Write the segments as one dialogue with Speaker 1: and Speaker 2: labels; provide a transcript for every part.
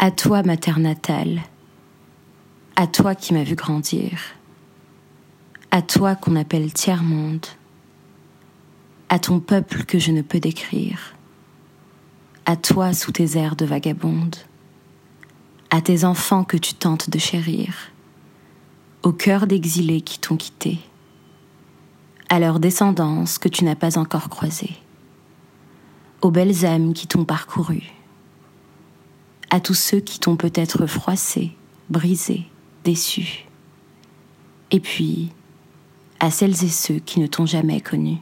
Speaker 1: À toi, ma terre natale, à toi qui m'as vu grandir, à toi qu'on appelle tiers-monde, à ton peuple que je ne peux décrire, à toi sous tes airs de vagabonde, à tes enfants que tu tentes de chérir, au cœur d'exilés qui t'ont quitté, à leurs descendance que tu n'as pas encore croisée, aux belles âmes qui t'ont parcouru, à tous ceux qui t'ont peut-être froissé, brisé, déçu, et puis à celles et ceux qui ne t'ont jamais connu.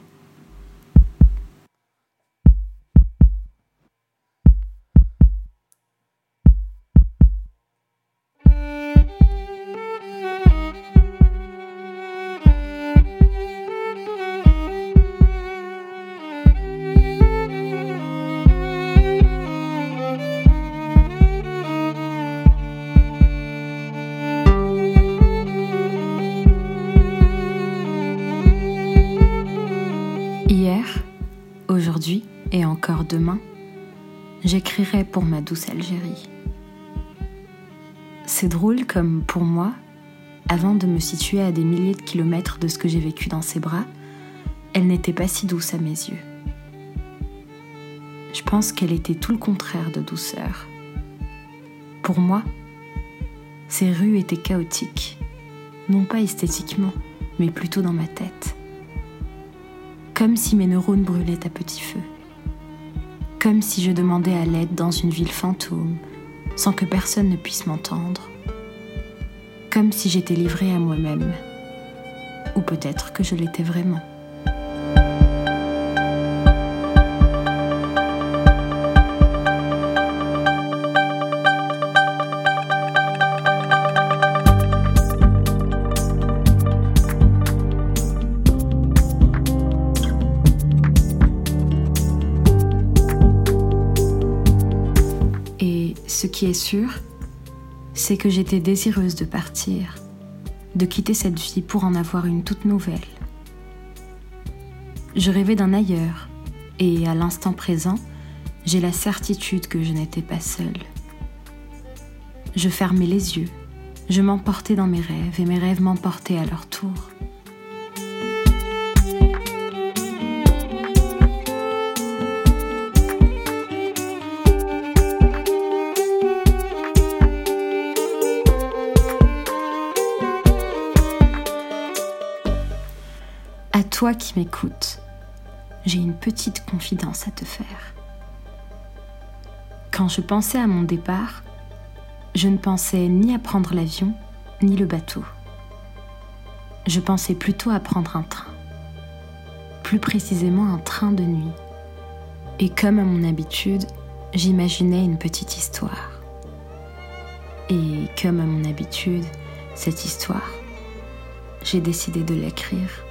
Speaker 1: Demain, j'écrirai pour ma douce Algérie. C'est drôle comme, pour moi, avant de me situer à des milliers de kilomètres de ce que j'ai vécu dans ses bras, elle n'était pas si douce à mes yeux. Je pense qu'elle était tout le contraire de douceur. Pour moi, ces rues étaient chaotiques, non pas esthétiquement, mais plutôt dans ma tête comme si mes neurones brûlaient à petit feu, comme si je demandais à l'aide dans une ville fantôme, sans que personne ne puisse m'entendre, comme si j'étais livrée à moi-même, ou peut-être que je l'étais vraiment. Qui est sûr, c'est que j'étais désireuse de partir, de quitter cette vie pour en avoir une toute nouvelle. Je rêvais d'un ailleurs, et à l'instant présent, j'ai la certitude que je n'étais pas seule. Je fermais les yeux, je m'emportais dans mes rêves, et mes rêves m'emportaient à leur tour. Toi qui m'écoutes, j'ai une petite confidence à te faire. Quand je pensais à mon départ, je ne pensais ni à prendre l'avion, ni le bateau. Je pensais plutôt à prendre un train. Plus précisément un train de nuit. Et comme à mon habitude, j'imaginais une petite histoire. Et comme à mon habitude, cette histoire, j'ai décidé de l'écrire.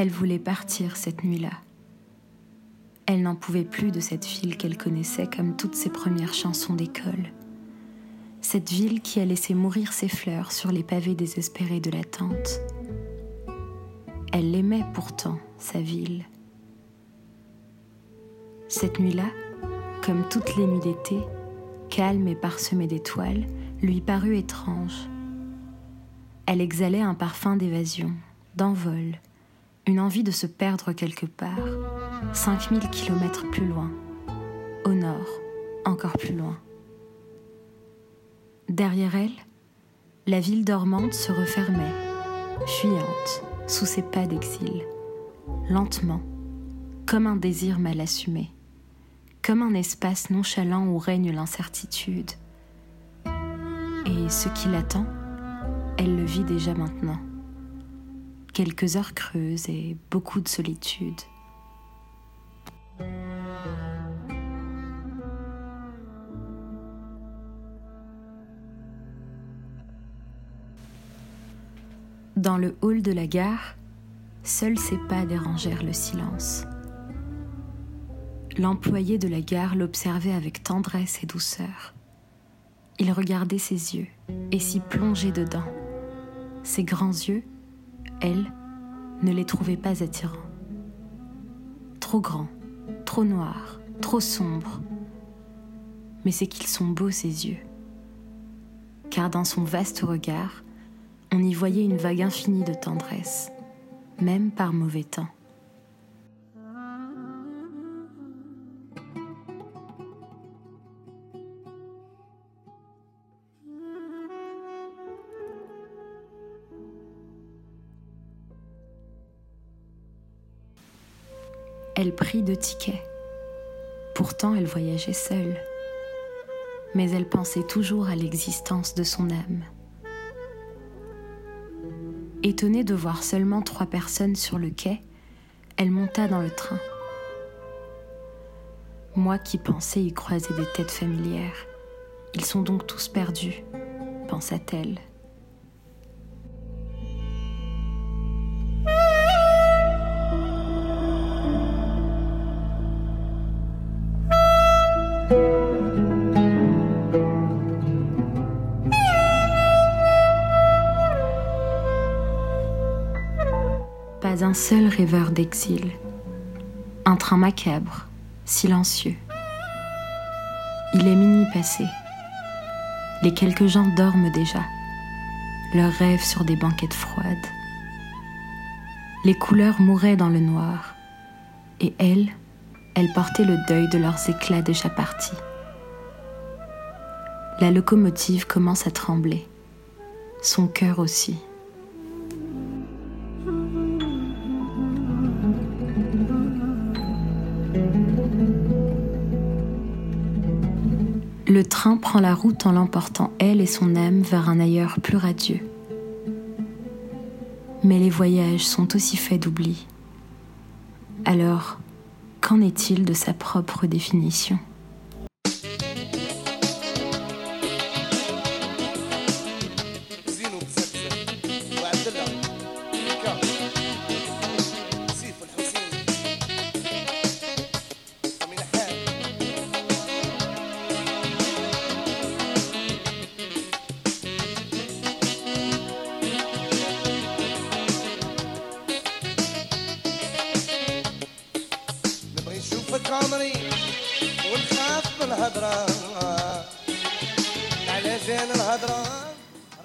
Speaker 1: Elle voulait partir cette nuit-là. Elle n'en pouvait plus de cette ville qu'elle connaissait comme toutes ses premières chansons d'école. Cette ville qui a laissé mourir ses fleurs sur les pavés désespérés de la tente. Elle l'aimait pourtant, sa ville. Cette nuit-là, comme toutes les nuits d'été, calme et parsemée d'étoiles, lui parut étrange. Elle exhalait un parfum d'évasion, d'envol, une envie de se perdre quelque part, 5000 kilomètres plus loin, au nord, encore plus loin. Derrière elle, la ville dormante se refermait, fuyante, sous ses pas d'exil, lentement, comme un désir mal assumé, comme un espace nonchalant où règne l'incertitude. Et ce qui l'attend, elle le vit déjà maintenant. Quelques heures creuses et beaucoup de solitude. Dans le hall de la gare, seuls ses pas dérangèrent le silence. L'employé de la gare l'observait avec tendresse et douceur. Il regardait ses yeux et s'y plongeait dedans. Ses grands yeux, elle, ne les trouvait pas attirants. Trop grands, trop noirs, trop sombres. Mais c'est qu'ils sont beaux, ses yeux. Car dans son vaste regard, on y voyait une vague infinie de tendresse, même par mauvais temps. Elle prit deux tickets. Pourtant, elle voyageait seule. Mais elle pensait toujours à l'existence de son âme. Étonnée de voir seulement trois personnes sur le quai, elle monta dans le train. Moi qui pensais y croiser des têtes familières, ils sont donc tous perdus, pensa-t-elle. Un seul rêveur d'exil. Un train macabre, silencieux. Il est minuit passé. Les quelques gens dorment déjà, leurs rêves sur des banquettes froides. Les couleurs mouraient dans le noir, et elle, elle portait le deuil de leurs éclats déjà partis. La locomotive commence à trembler, son cœur aussi. Le train prend la route en l'emportant elle et son âme vers un ailleurs plus radieux. Mais les voyages sont aussi faits d'oubli. Alors, qu'en est-il de sa propre définition?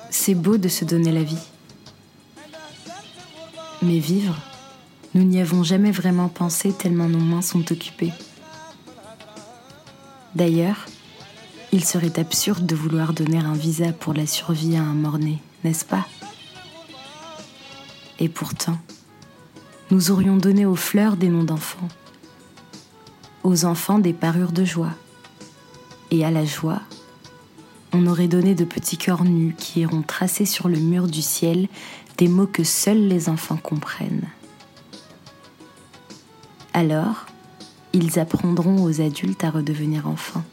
Speaker 1: C'est beau de se donner la vie. Mais vivre, nous n'y avons jamais vraiment pensé tellement nos mains sont occupées. D'ailleurs, il serait absurde de vouloir donner un visa pour la survie à un mort-né, n'est-ce pas? Et pourtant, nous aurions donné aux fleurs des noms d'enfants, aux enfants des parures de joie, et à la joie on aurait donné de petits cœurs nus qui iront tracer sur le mur du ciel des mots que seuls les enfants comprennent. Alors, ils apprendront aux adultes à redevenir enfants.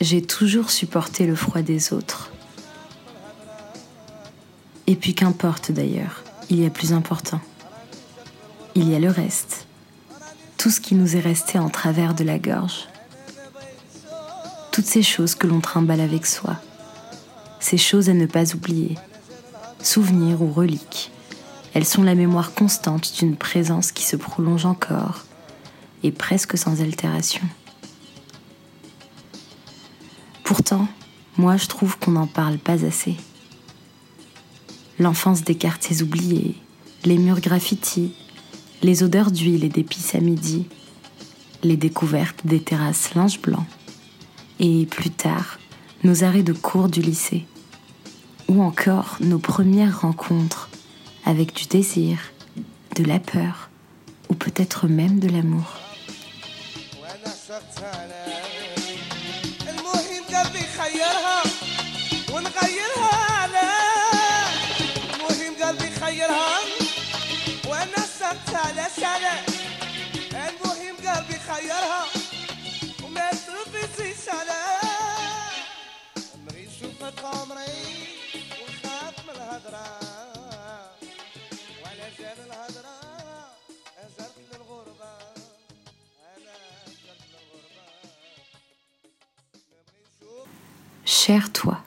Speaker 1: J'ai, toujours supporté le froid des autres. Et puis qu'importe d'ailleurs, il y a plus important. Il y a le reste. Tout ce qui nous est resté en travers de la gorge. Toutes ces choses que l'on trimballe avec soi. Ces choses à ne pas oublier. souvenirs ou reliques. Elles sont la mémoire constante d'une présence qui se prolonge encore et presque sans altération. Moi je trouve qu'on n'en parle pas assez. L'enfance des quartiers oubliés, les murs graffitis, les odeurs d'huile et d'épices à midi, les découvertes des terrasses linge blanc, et plus tard, nos arrêts de cours du lycée, ou encore nos premières rencontres avec du désir, de la peur, ou peut-être même de l'amour. Cher toi,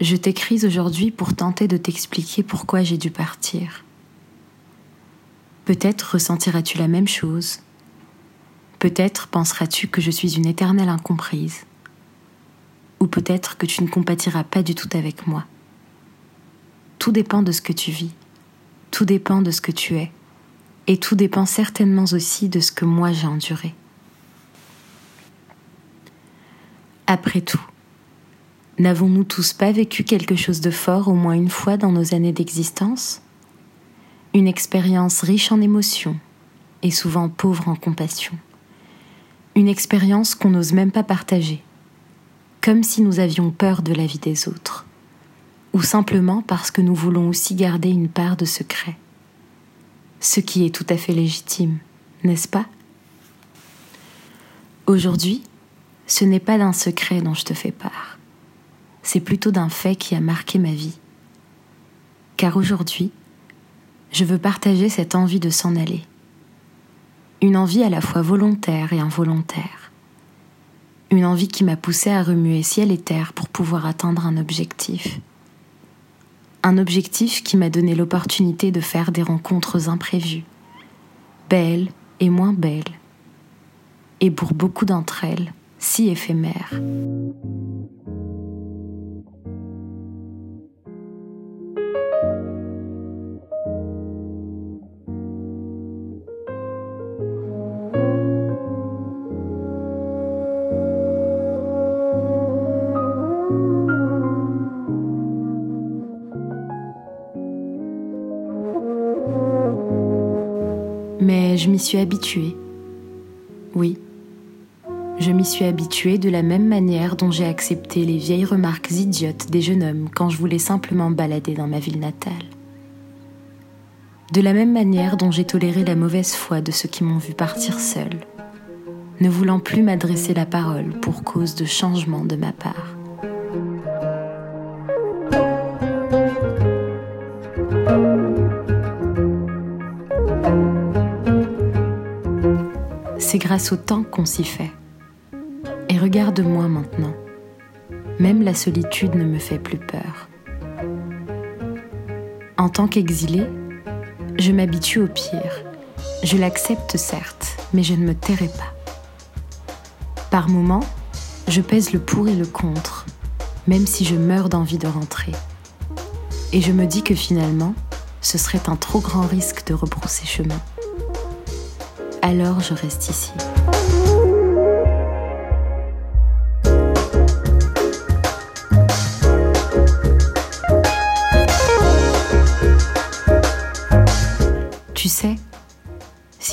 Speaker 1: je t'écris aujourd'hui pour tenter de t'expliquer pourquoi j'ai dû partir. Peut-être ressentiras-tu la même chose. Peut-être penseras-tu que je suis une éternelle incomprise. Ou peut-être que tu ne compatiras pas du tout avec moi. Tout dépend de ce que tu vis, tout dépend de ce que tu es, et tout dépend certainement aussi de ce que moi j'ai enduré. Après tout, n'avons-nous tous pas vécu quelque chose de fort au moins une fois dans nos années d'existence? Une expérience riche en émotions et souvent pauvre en compassion. Une expérience qu'on n'ose même pas partager, comme si nous avions peur de la vie des autres, ou simplement parce que nous voulons aussi garder une part de secret. Ce qui est tout à fait légitime, n'est-ce pas? Aujourd'hui, ce n'est pas d'un secret dont je te fais part, c'est plutôt d'un fait qui a marqué ma vie. Car aujourd'hui, je veux partager cette envie de s'en aller. Une envie à la fois volontaire et involontaire. Une envie qui m'a poussé à remuer ciel et terre pour pouvoir atteindre un objectif. Un objectif qui m'a donné l'opportunité de faire des rencontres imprévues, belles et moins belles, et pour beaucoup d'entre elles, si éphémère. Mais je m'y suis habituée. Oui, je m'y suis habituée de la même manière dont j'ai accepté les vieilles remarques idiotes des jeunes hommes quand je voulais simplement balader dans ma ville natale. De la même manière dont j'ai toléré la mauvaise foi de ceux qui m'ont vu partir seul, ne voulant plus m'adresser la parole pour cause de changement de ma part. C'est grâce au temps qu'on s'y fait. Et regarde-moi maintenant. Même la solitude ne me fait plus peur. En tant qu'exilé, je m'habitue au pire. Je l'accepte certes, mais je ne me tairai pas. Par moments, je pèse le pour et le contre, même si je meurs d'envie de rentrer. Et je me dis que finalement, ce serait un trop grand risque de rebrousser chemin. Alors je reste ici.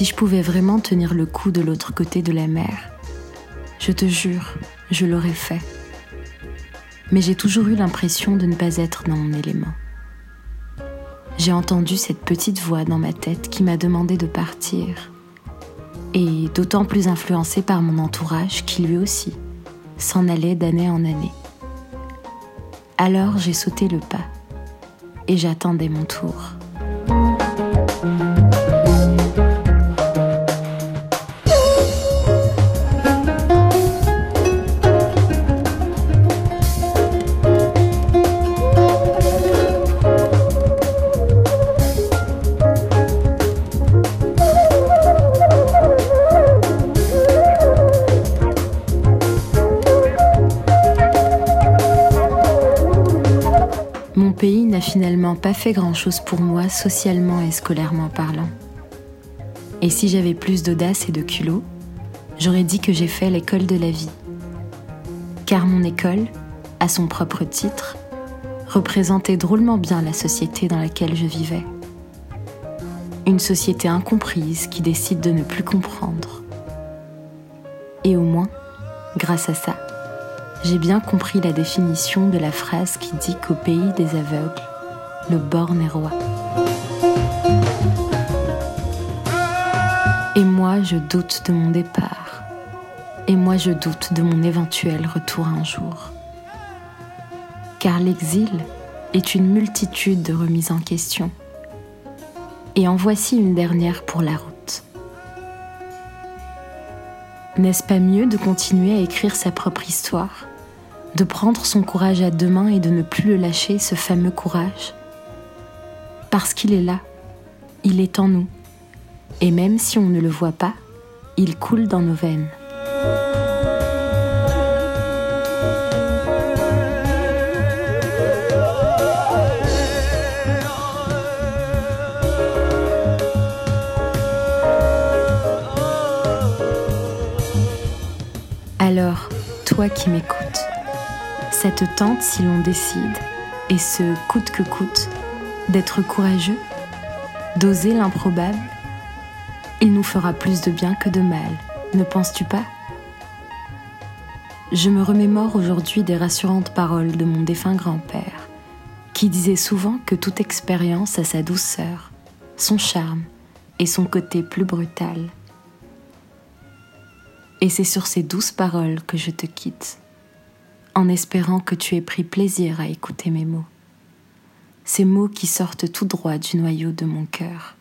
Speaker 1: Si je pouvais vraiment tenir le coup de l'autre côté de la mer, je te jure, je l'aurais fait. Mais j'ai toujours eu l'impression de ne pas être dans mon élément. J'ai entendu cette petite voix dans ma tête qui m'a demandé de partir. Et d'autant plus influencée par mon entourage qui lui aussi s'en allait d'année en année. Alors j'ai sauté le pas et j'attendais mon tour. Finalement pas fait grand-chose pour moi socialement et scolairement parlant. Et si j'avais plus d'audace et de culot, j'aurais dit que j'ai fait l'école de la vie. Car mon école, à son propre titre, représentait drôlement bien la société dans laquelle je vivais. Une société incomprise qui décide de ne plus comprendre. Et au moins, grâce à ça, j'ai bien compris la définition de la phrase qui dit qu'au pays des aveugles, le roi. Et moi, je doute de mon départ. Et moi, je doute de mon éventuel retour un jour. Car l'exil est une multitude de remises en question. Et en voici une dernière pour la route. N'est-ce pas mieux de continuer à écrire sa propre histoire de prendre son courage à deux mains et de ne plus le lâcher, ce fameux courage? Parce qu'il est là, il est en nous, et même si on ne le voit pas, il coule dans nos veines. Alors, toi qui m'écoutes, cette tente si l'on décide, et ce coûte que coûte, d'être courageux, d'oser l'improbable, il nous fera plus de bien que de mal, ne penses-tu pas? Je me remémore aujourd'hui des rassurantes paroles de mon défunt grand-père, qui disait souvent que toute expérience a sa douceur, son charme et son côté plus brutal. Et c'est sur ces douces paroles que je te quitte en espérant que tu aies pris plaisir à écouter mes mots, ces mots qui sortent tout droit du noyau de mon cœur.